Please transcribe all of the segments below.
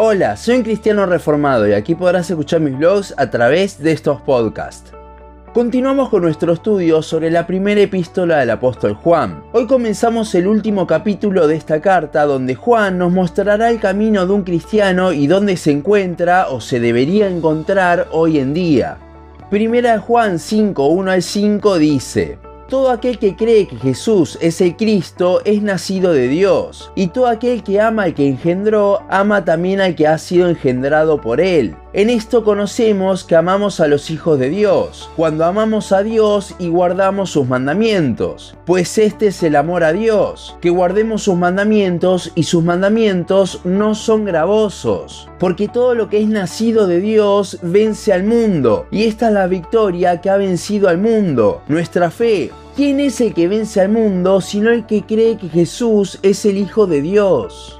Hola, soy un cristiano reformado y aquí podrás escuchar mis blogs a través de estos podcasts. Continuamos con nuestro estudio sobre la primera epístola del apóstol Juan. Hoy comenzamos el último capítulo de esta carta donde Juan nos mostrará el camino de un cristiano y dónde se encuentra o se debería encontrar hoy en día. Primera Juan 5, 1 al 5 dice, todo aquel que cree que Jesús es el Cristo es nacido de Dios, y todo aquel que ama al que engendró, ama también al que ha sido engendrado por él. En esto conocemos que amamos a los hijos de Dios, cuando amamos a Dios y guardamos sus mandamientos, pues este es el amor a Dios, que guardemos sus mandamientos y sus mandamientos no son gravosos, porque todo lo que es nacido de Dios vence al mundo, y esta es la victoria que ha vencido al mundo, nuestra fe. ¿Quién es el que vence al mundo sino el que cree que Jesús es el Hijo de Dios?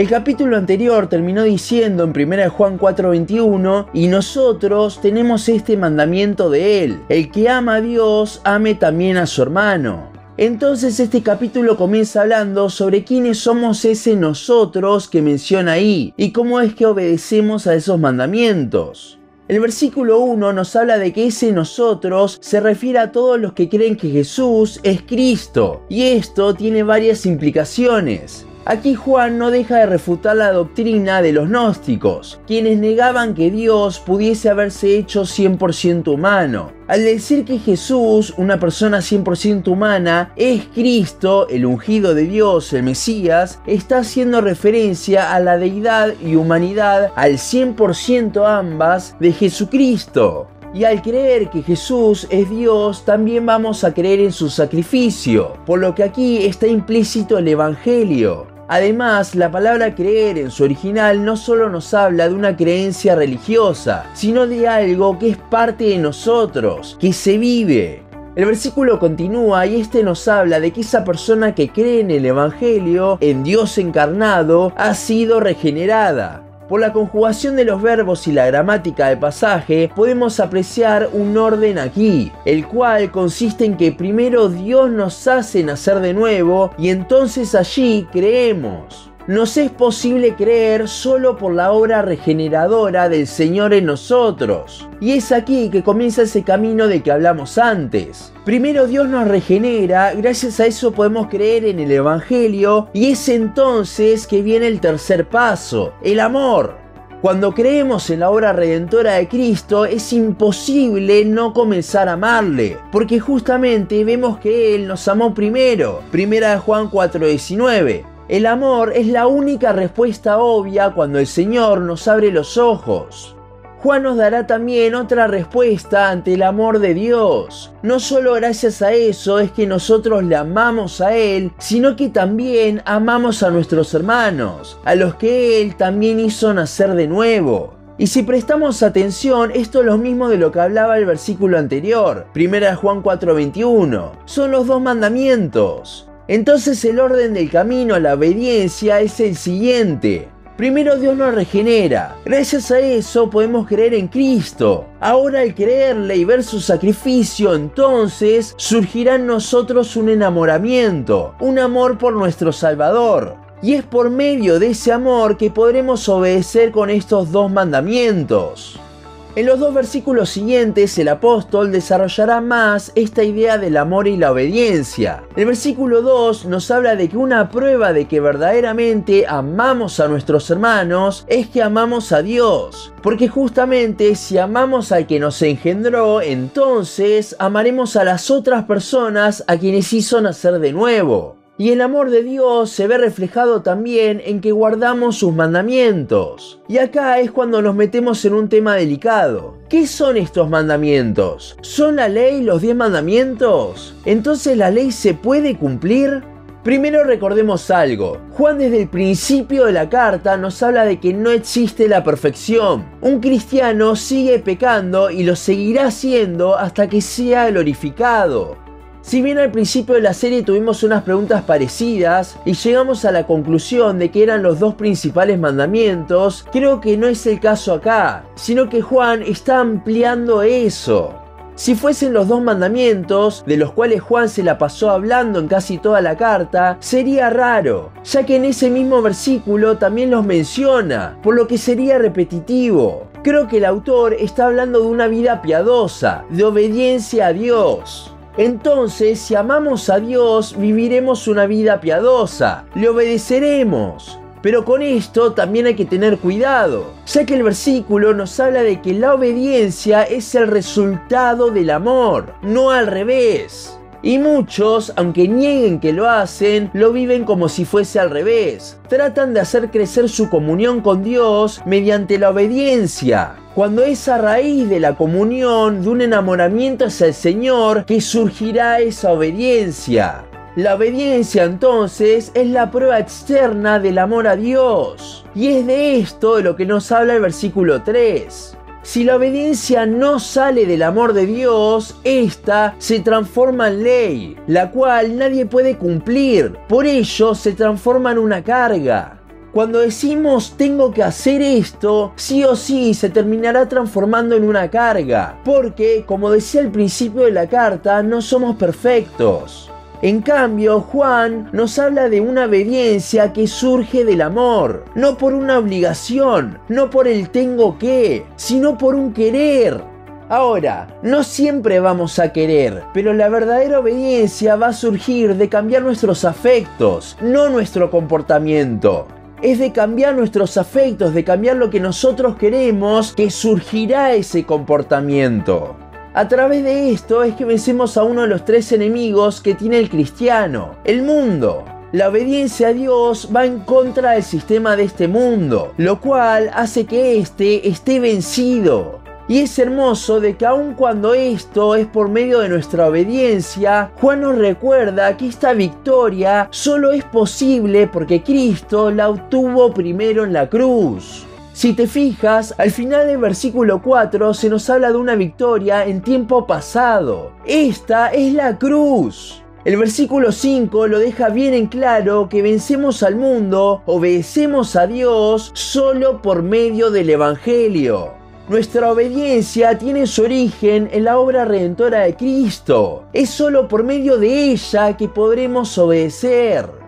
El capítulo anterior terminó diciendo en 1 Juan 4:21, y nosotros tenemos este mandamiento de él, el que ama a Dios, ame también a su hermano. Entonces este capítulo comienza hablando sobre quiénes somos ese nosotros que menciona ahí y cómo es que obedecemos a esos mandamientos. El versículo 1 nos habla de que ese nosotros se refiere a todos los que creen que Jesús es Cristo y esto tiene varias implicaciones. Aquí Juan no deja de refutar la doctrina de los gnósticos, quienes negaban que Dios pudiese haberse hecho 100% humano. Al decir que Jesús, una persona 100% humana, es Cristo, el ungido de Dios, el Mesías, está haciendo referencia a la deidad y humanidad al 100% ambas de Jesucristo. Y al creer que Jesús es Dios, también vamos a creer en su sacrificio, por lo que aquí está implícito el Evangelio. Además, la palabra creer en su original no solo nos habla de una creencia religiosa, sino de algo que es parte de nosotros, que se vive. El versículo continúa y este nos habla de que esa persona que cree en el Evangelio, en Dios encarnado, ha sido regenerada. Por la conjugación de los verbos y la gramática del pasaje, podemos apreciar un orden aquí, el cual consiste en que primero Dios nos hace nacer de nuevo y entonces allí creemos nos es posible creer solo por la obra regeneradora del Señor en nosotros. Y es aquí que comienza ese camino de que hablamos antes. Primero Dios nos regenera, gracias a eso podemos creer en el Evangelio y es entonces que viene el tercer paso, el amor. Cuando creemos en la obra redentora de Cristo es imposible no comenzar a amarle, porque justamente vemos que Él nos amó primero. Primera de Juan 4:19. El amor es la única respuesta obvia cuando el Señor nos abre los ojos. Juan nos dará también otra respuesta ante el amor de Dios. No solo gracias a eso es que nosotros le amamos a Él, sino que también amamos a nuestros hermanos, a los que Él también hizo nacer de nuevo. Y si prestamos atención, esto es lo mismo de lo que hablaba el versículo anterior, 1 Juan 4:21. Son los dos mandamientos. Entonces el orden del camino a la obediencia es el siguiente. Primero Dios nos regenera. Gracias a eso podemos creer en Cristo. Ahora al creerle y ver su sacrificio, entonces surgirá en nosotros un enamoramiento, un amor por nuestro Salvador. Y es por medio de ese amor que podremos obedecer con estos dos mandamientos. En los dos versículos siguientes el apóstol desarrollará más esta idea del amor y la obediencia. El versículo 2 nos habla de que una prueba de que verdaderamente amamos a nuestros hermanos es que amamos a Dios. Porque justamente si amamos al que nos engendró, entonces amaremos a las otras personas a quienes hizo nacer de nuevo. Y el amor de Dios se ve reflejado también en que guardamos sus mandamientos. Y acá es cuando nos metemos en un tema delicado. ¿Qué son estos mandamientos? ¿Son la ley los 10 mandamientos? ¿Entonces la ley se puede cumplir? Primero recordemos algo. Juan desde el principio de la carta nos habla de que no existe la perfección. Un cristiano sigue pecando y lo seguirá haciendo hasta que sea glorificado. Si bien al principio de la serie tuvimos unas preguntas parecidas y llegamos a la conclusión de que eran los dos principales mandamientos, creo que no es el caso acá, sino que Juan está ampliando eso. Si fuesen los dos mandamientos, de los cuales Juan se la pasó hablando en casi toda la carta, sería raro, ya que en ese mismo versículo también los menciona, por lo que sería repetitivo. Creo que el autor está hablando de una vida piadosa, de obediencia a Dios. Entonces, si amamos a Dios, viviremos una vida piadosa, le obedeceremos. Pero con esto también hay que tener cuidado, ya que el versículo nos habla de que la obediencia es el resultado del amor, no al revés. Y muchos, aunque nieguen que lo hacen, lo viven como si fuese al revés. Tratan de hacer crecer su comunión con Dios mediante la obediencia, cuando es a raíz de la comunión, de un enamoramiento hacia el Señor, que surgirá esa obediencia. La obediencia entonces es la prueba externa del amor a Dios. Y es de esto de lo que nos habla el versículo 3. Si la obediencia no sale del amor de Dios, esta se transforma en ley, la cual nadie puede cumplir. Por ello se transforma en una carga. Cuando decimos tengo que hacer esto, sí o sí se terminará transformando en una carga. Porque, como decía al principio de la carta, no somos perfectos. En cambio, Juan nos habla de una obediencia que surge del amor, no por una obligación, no por el tengo que, sino por un querer. Ahora, no siempre vamos a querer, pero la verdadera obediencia va a surgir de cambiar nuestros afectos, no nuestro comportamiento. Es de cambiar nuestros afectos, de cambiar lo que nosotros queremos, que surgirá ese comportamiento. A través de esto es que vencemos a uno de los tres enemigos que tiene el cristiano, el mundo. La obediencia a Dios va en contra del sistema de este mundo, lo cual hace que éste esté vencido. Y es hermoso de que aun cuando esto es por medio de nuestra obediencia, Juan nos recuerda que esta victoria solo es posible porque Cristo la obtuvo primero en la cruz. Si te fijas, al final del versículo 4 se nos habla de una victoria en tiempo pasado. Esta es la cruz. El versículo 5 lo deja bien en claro que vencemos al mundo, obedecemos a Dios solo por medio del Evangelio. Nuestra obediencia tiene su origen en la obra redentora de Cristo. Es solo por medio de ella que podremos obedecer.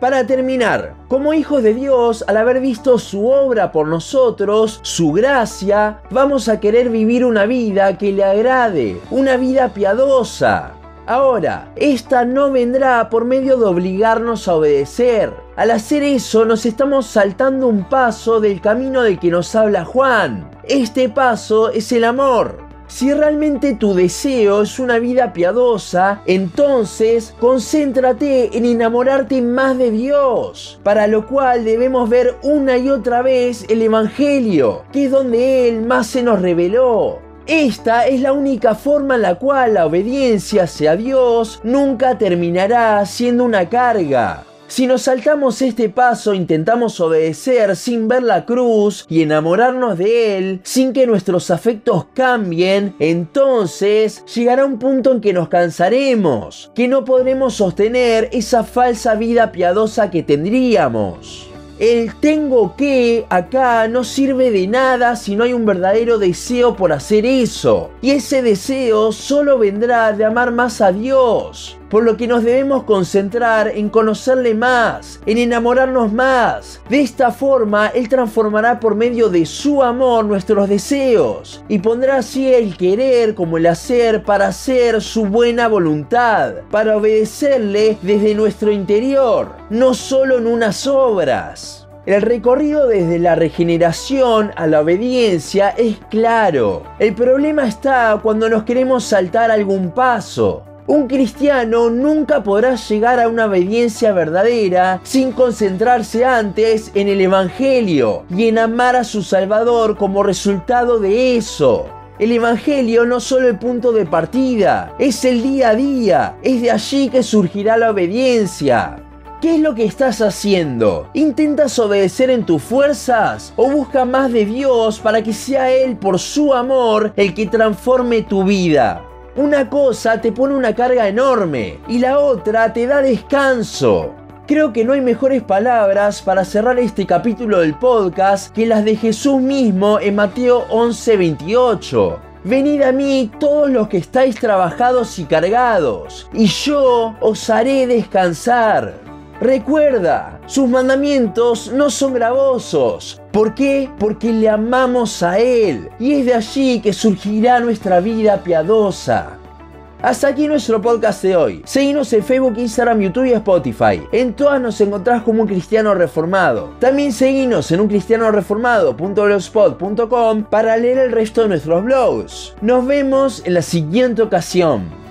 Para terminar, como hijos de Dios, al haber visto su obra por nosotros, su gracia, vamos a querer vivir una vida que le agrade, una vida piadosa. Ahora, esta no vendrá por medio de obligarnos a obedecer. Al hacer eso nos estamos saltando un paso del camino del que nos habla Juan. Este paso es el amor. Si realmente tu deseo es una vida piadosa, entonces concéntrate en enamorarte más de Dios, para lo cual debemos ver una y otra vez el Evangelio, que es donde Él más se nos reveló. Esta es la única forma en la cual la obediencia hacia Dios nunca terminará siendo una carga. Si nos saltamos este paso, intentamos obedecer sin ver la cruz y enamorarnos de Él, sin que nuestros afectos cambien, entonces llegará un punto en que nos cansaremos, que no podremos sostener esa falsa vida piadosa que tendríamos. El tengo que acá no sirve de nada si no hay un verdadero deseo por hacer eso. Y ese deseo solo vendrá de amar más a Dios. Por lo que nos debemos concentrar en conocerle más, en enamorarnos más. De esta forma, Él transformará por medio de su amor nuestros deseos y pondrá así el querer como el hacer para hacer su buena voluntad, para obedecerle desde nuestro interior, no solo en unas obras. El recorrido desde la regeneración a la obediencia es claro. El problema está cuando nos queremos saltar algún paso. Un cristiano nunca podrá llegar a una obediencia verdadera sin concentrarse antes en el Evangelio y en amar a su Salvador como resultado de eso. El Evangelio no solo el punto de partida, es el día a día, es de allí que surgirá la obediencia. ¿Qué es lo que estás haciendo? ¿Intentas obedecer en tus fuerzas? ¿O busca más de Dios para que sea Él por su amor el que transforme tu vida? Una cosa te pone una carga enorme y la otra te da descanso. Creo que no hay mejores palabras para cerrar este capítulo del podcast que las de Jesús mismo en Mateo 11:28. Venid a mí todos los que estáis trabajados y cargados, y yo os haré descansar. Recuerda, sus mandamientos no son gravosos. ¿Por qué? Porque le amamos a Él, y es de allí que surgirá nuestra vida piadosa. Hasta aquí nuestro podcast de hoy. Seguinos en Facebook, Instagram, YouTube y Spotify. En todas nos encontrás como un cristiano reformado. También seguinos en uncristianoreformado.blogspot.com para leer el resto de nuestros blogs. Nos vemos en la siguiente ocasión.